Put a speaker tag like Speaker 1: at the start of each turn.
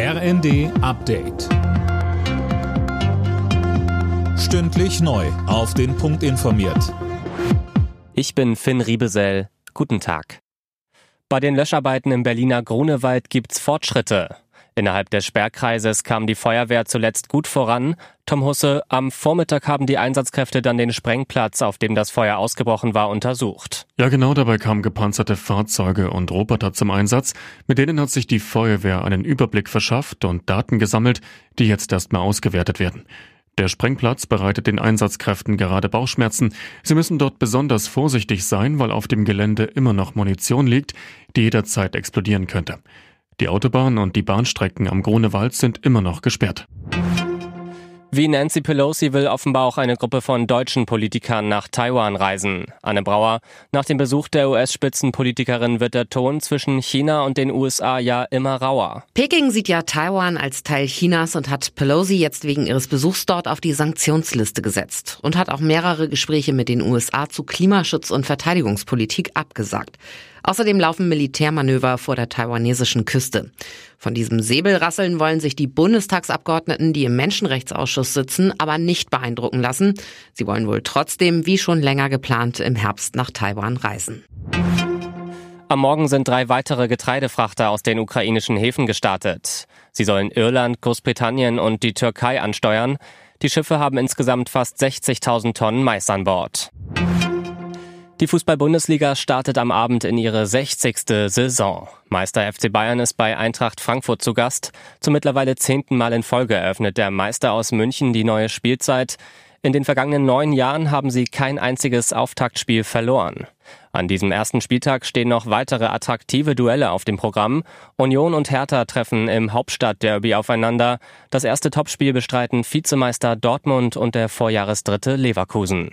Speaker 1: RND Update. Stündlich neu. Auf den Punkt informiert.
Speaker 2: Ich bin Finn Riebesell. Guten Tag. Bei den Löscharbeiten im Berliner Grunewald gibt's Fortschritte. Innerhalb des Sperrkreises kam die Feuerwehr zuletzt gut voran. Tom Husse, am Vormittag haben die Einsatzkräfte dann den Sprengplatz, auf dem das Feuer ausgebrochen war, untersucht.
Speaker 3: Ja, genau dabei kamen gepanzerte Fahrzeuge und Roboter zum Einsatz. Mit denen hat sich die Feuerwehr einen Überblick verschafft und Daten gesammelt, die jetzt erstmal ausgewertet werden. Der Sprengplatz bereitet den Einsatzkräften gerade Bauchschmerzen. Sie müssen dort besonders vorsichtig sein, weil auf dem Gelände immer noch Munition liegt, die jederzeit explodieren könnte. Die Autobahn und die Bahnstrecken am Grunewald sind immer noch gesperrt.
Speaker 2: Wie Nancy Pelosi will offenbar auch eine Gruppe von deutschen Politikern nach Taiwan reisen. Anne Brauer, nach dem Besuch der US-Spitzenpolitikerin wird der Ton zwischen China und den USA ja immer rauer.
Speaker 4: Peking sieht ja Taiwan als Teil Chinas und hat Pelosi jetzt wegen ihres Besuchs dort auf die Sanktionsliste gesetzt und hat auch mehrere Gespräche mit den USA zu Klimaschutz und Verteidigungspolitik abgesagt. Außerdem laufen Militärmanöver vor der taiwanesischen Küste. Von diesem Säbelrasseln wollen sich die Bundestagsabgeordneten, die im Menschenrechtsausschuss sitzen, aber nicht beeindrucken lassen. Sie wollen wohl trotzdem, wie schon länger geplant, im Herbst nach Taiwan reisen.
Speaker 2: Am Morgen sind drei weitere Getreidefrachter aus den ukrainischen Häfen gestartet. Sie sollen Irland, Großbritannien und die Türkei ansteuern. Die Schiffe haben insgesamt fast 60.000 Tonnen Mais an Bord. Die Fußball-Bundesliga startet am Abend in ihre 60. Saison. Meister FC Bayern ist bei Eintracht Frankfurt zu Gast. Zum mittlerweile zehnten Mal in Folge eröffnet der Meister aus München die neue Spielzeit. In den vergangenen neun Jahren haben sie kein einziges Auftaktspiel verloren. An diesem ersten Spieltag stehen noch weitere attraktive Duelle auf dem Programm. Union und Hertha treffen im Hauptstadtderby aufeinander. Das erste Topspiel bestreiten Vizemeister Dortmund und der Vorjahresdritte Leverkusen.